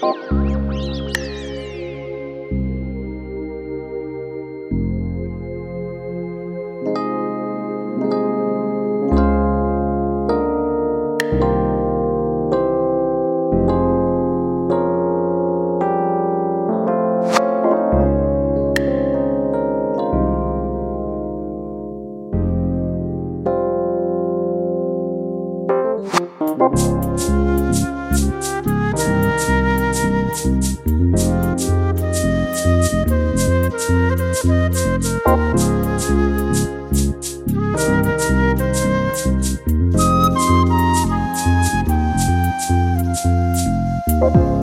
Música you